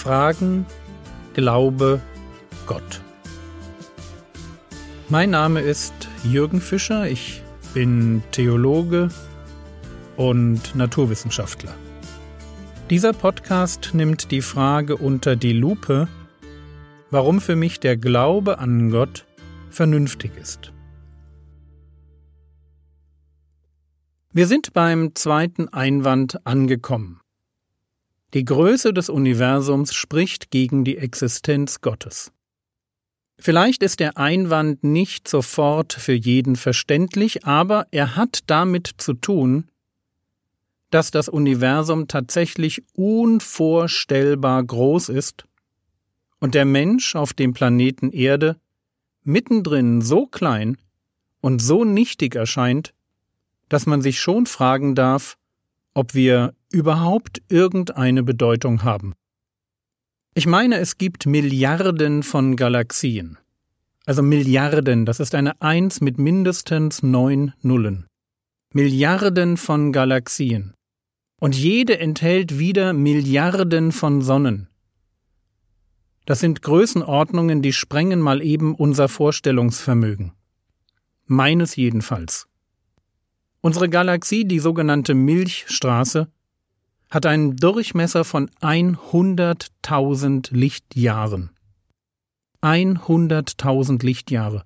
Fragen, Glaube, Gott. Mein Name ist Jürgen Fischer, ich bin Theologe und Naturwissenschaftler. Dieser Podcast nimmt die Frage unter die Lupe, warum für mich der Glaube an Gott vernünftig ist. Wir sind beim zweiten Einwand angekommen. Die Größe des Universums spricht gegen die Existenz Gottes. Vielleicht ist der Einwand nicht sofort für jeden verständlich, aber er hat damit zu tun, dass das Universum tatsächlich unvorstellbar groß ist und der Mensch auf dem Planeten Erde mittendrin so klein und so nichtig erscheint, dass man sich schon fragen darf, ob wir überhaupt irgendeine Bedeutung haben. Ich meine, es gibt Milliarden von Galaxien. Also Milliarden, das ist eine Eins mit mindestens neun Nullen. Milliarden von Galaxien. Und jede enthält wieder Milliarden von Sonnen. Das sind Größenordnungen, die sprengen mal eben unser Vorstellungsvermögen. Meines jedenfalls. Unsere Galaxie, die sogenannte Milchstraße, hat einen Durchmesser von 100.000 Lichtjahren. 100.000 Lichtjahre.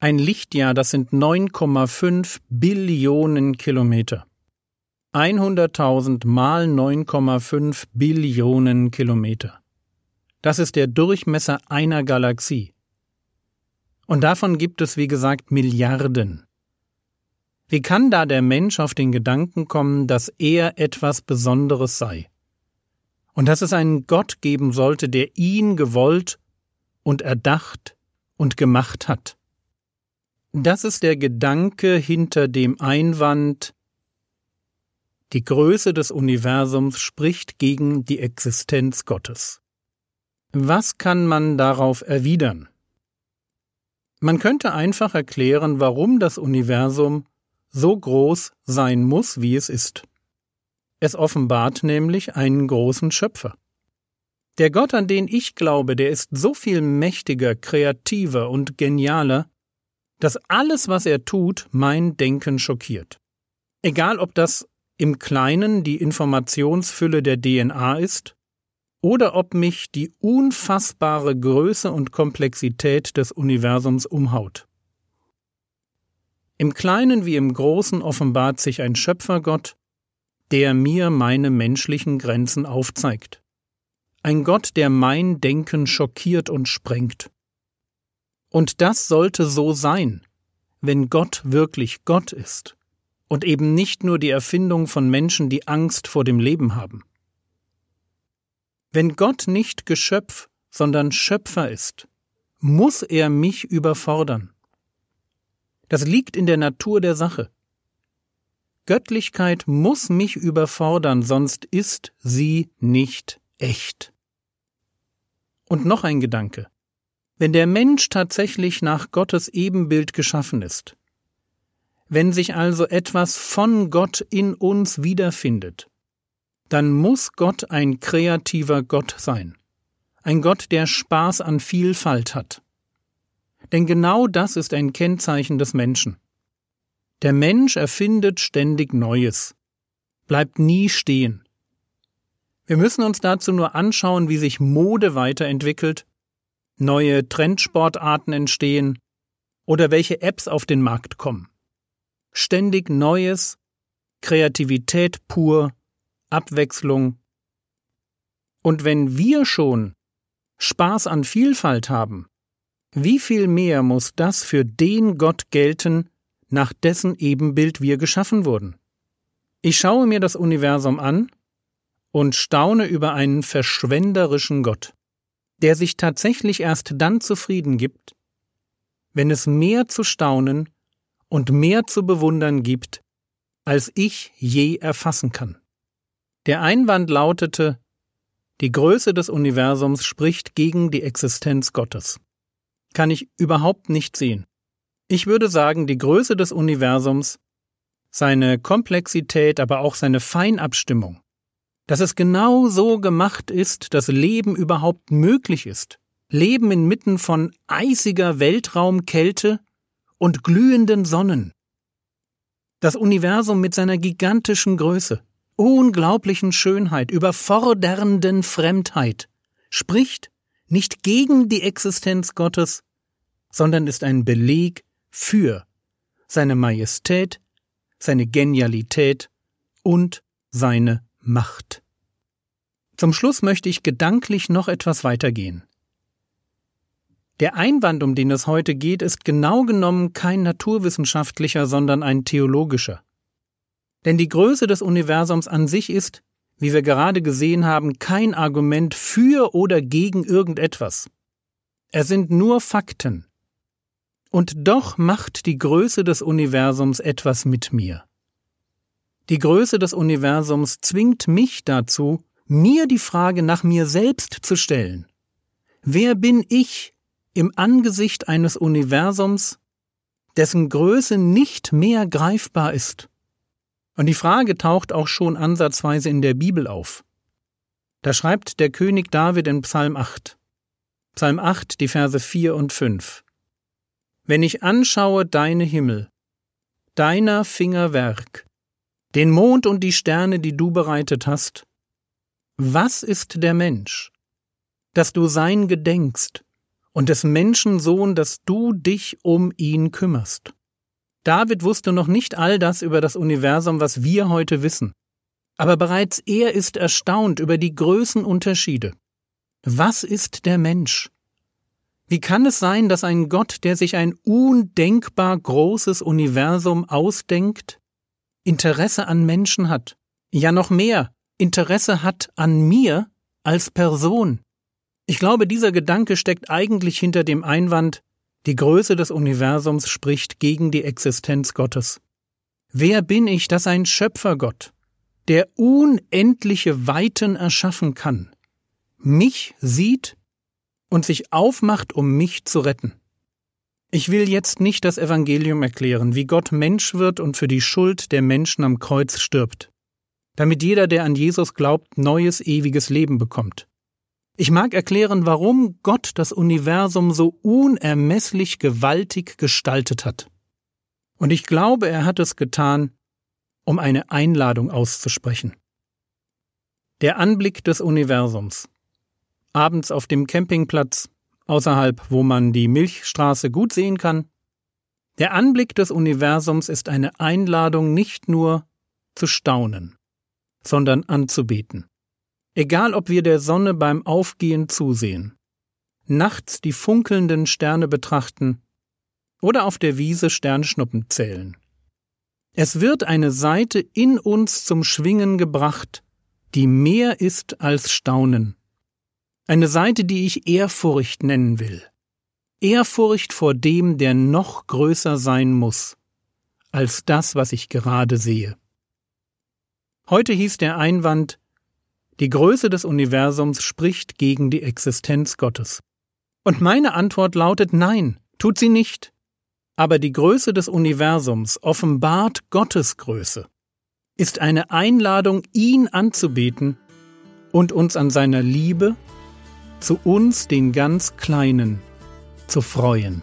Ein Lichtjahr, das sind 9,5 Billionen Kilometer. 100.000 mal 9,5 Billionen Kilometer. Das ist der Durchmesser einer Galaxie. Und davon gibt es, wie gesagt, Milliarden. Wie kann da der Mensch auf den Gedanken kommen, dass er etwas Besonderes sei? Und dass es einen Gott geben sollte, der ihn gewollt und erdacht und gemacht hat. Das ist der Gedanke hinter dem Einwand, die Größe des Universums spricht gegen die Existenz Gottes. Was kann man darauf erwidern? Man könnte einfach erklären, warum das Universum so groß sein muss, wie es ist. Es offenbart nämlich einen großen Schöpfer. Der Gott, an den ich glaube, der ist so viel mächtiger, kreativer und genialer, dass alles, was er tut, mein Denken schockiert. Egal ob das im Kleinen die Informationsfülle der DNA ist, oder ob mich die unfassbare Größe und Komplexität des Universums umhaut. Im Kleinen wie im Großen offenbart sich ein Schöpfergott, der mir meine menschlichen Grenzen aufzeigt. Ein Gott, der mein Denken schockiert und sprengt. Und das sollte so sein, wenn Gott wirklich Gott ist und eben nicht nur die Erfindung von Menschen, die Angst vor dem Leben haben. Wenn Gott nicht Geschöpf, sondern Schöpfer ist, muss er mich überfordern. Das liegt in der Natur der Sache. Göttlichkeit muss mich überfordern, sonst ist sie nicht echt. Und noch ein Gedanke. Wenn der Mensch tatsächlich nach Gottes Ebenbild geschaffen ist, wenn sich also etwas von Gott in uns wiederfindet, dann muss Gott ein kreativer Gott sein, ein Gott, der Spaß an Vielfalt hat, denn genau das ist ein Kennzeichen des Menschen. Der Mensch erfindet ständig Neues, bleibt nie stehen. Wir müssen uns dazu nur anschauen, wie sich Mode weiterentwickelt, neue Trendsportarten entstehen oder welche Apps auf den Markt kommen. Ständig Neues, Kreativität pur, Abwechslung. Und wenn wir schon Spaß an Vielfalt haben, wie viel mehr muss das für den Gott gelten, nach dessen Ebenbild wir geschaffen wurden? Ich schaue mir das Universum an und staune über einen verschwenderischen Gott, der sich tatsächlich erst dann zufrieden gibt, wenn es mehr zu staunen und mehr zu bewundern gibt, als ich je erfassen kann. Der Einwand lautete, die Größe des Universums spricht gegen die Existenz Gottes kann ich überhaupt nicht sehen. Ich würde sagen, die Größe des Universums, seine Komplexität, aber auch seine Feinabstimmung, dass es genau so gemacht ist, dass Leben überhaupt möglich ist. Leben inmitten von eisiger Weltraumkälte und glühenden Sonnen. Das Universum mit seiner gigantischen Größe, unglaublichen Schönheit, überfordernden Fremdheit spricht nicht gegen die Existenz Gottes, sondern ist ein Beleg für seine Majestät, seine Genialität und seine Macht. Zum Schluss möchte ich gedanklich noch etwas weitergehen. Der Einwand, um den es heute geht, ist genau genommen kein naturwissenschaftlicher, sondern ein theologischer. Denn die Größe des Universums an sich ist, wie wir gerade gesehen haben, kein Argument für oder gegen irgendetwas. Es sind nur Fakten. Und doch macht die Größe des Universums etwas mit mir. Die Größe des Universums zwingt mich dazu, mir die Frage nach mir selbst zu stellen. Wer bin ich im Angesicht eines Universums, dessen Größe nicht mehr greifbar ist? Und die Frage taucht auch schon ansatzweise in der Bibel auf. Da schreibt der König David in Psalm 8. Psalm 8, die Verse 4 und 5. Wenn ich anschaue deine Himmel, deiner Finger Werk, den Mond und die Sterne, die du bereitet hast, was ist der Mensch, dass du sein gedenkst, und des Menschen Sohn, dass du dich um ihn kümmerst? David wusste noch nicht all das über das Universum, was wir heute wissen. Aber bereits er ist erstaunt über die Größenunterschiede. Was ist der Mensch? Wie kann es sein, dass ein Gott, der sich ein undenkbar großes Universum ausdenkt, Interesse an Menschen hat? Ja noch mehr, Interesse hat an mir als Person. Ich glaube, dieser Gedanke steckt eigentlich hinter dem Einwand, die Größe des Universums spricht gegen die Existenz Gottes. Wer bin ich, dass ein Schöpfergott, der unendliche Weiten erschaffen kann, mich sieht und sich aufmacht, um mich zu retten. Ich will jetzt nicht das Evangelium erklären, wie Gott Mensch wird und für die Schuld der Menschen am Kreuz stirbt, damit jeder, der an Jesus glaubt, neues ewiges Leben bekommt. Ich mag erklären, warum Gott das Universum so unermesslich gewaltig gestaltet hat. Und ich glaube, er hat es getan, um eine Einladung auszusprechen. Der Anblick des Universums abends auf dem Campingplatz, außerhalb, wo man die Milchstraße gut sehen kann. Der Anblick des Universums ist eine Einladung nicht nur zu staunen, sondern anzubeten. Egal ob wir der Sonne beim Aufgehen zusehen, nachts die funkelnden Sterne betrachten oder auf der Wiese Sternschnuppen zählen. Es wird eine Seite in uns zum Schwingen gebracht, die mehr ist als Staunen, eine Seite, die ich Ehrfurcht nennen will. Ehrfurcht vor dem, der noch größer sein muss als das, was ich gerade sehe. Heute hieß der Einwand, die Größe des Universums spricht gegen die Existenz Gottes. Und meine Antwort lautet nein, tut sie nicht. Aber die Größe des Universums offenbart Gottes Größe, ist eine Einladung, ihn anzubeten und uns an seiner Liebe zu uns den ganz Kleinen zu freuen.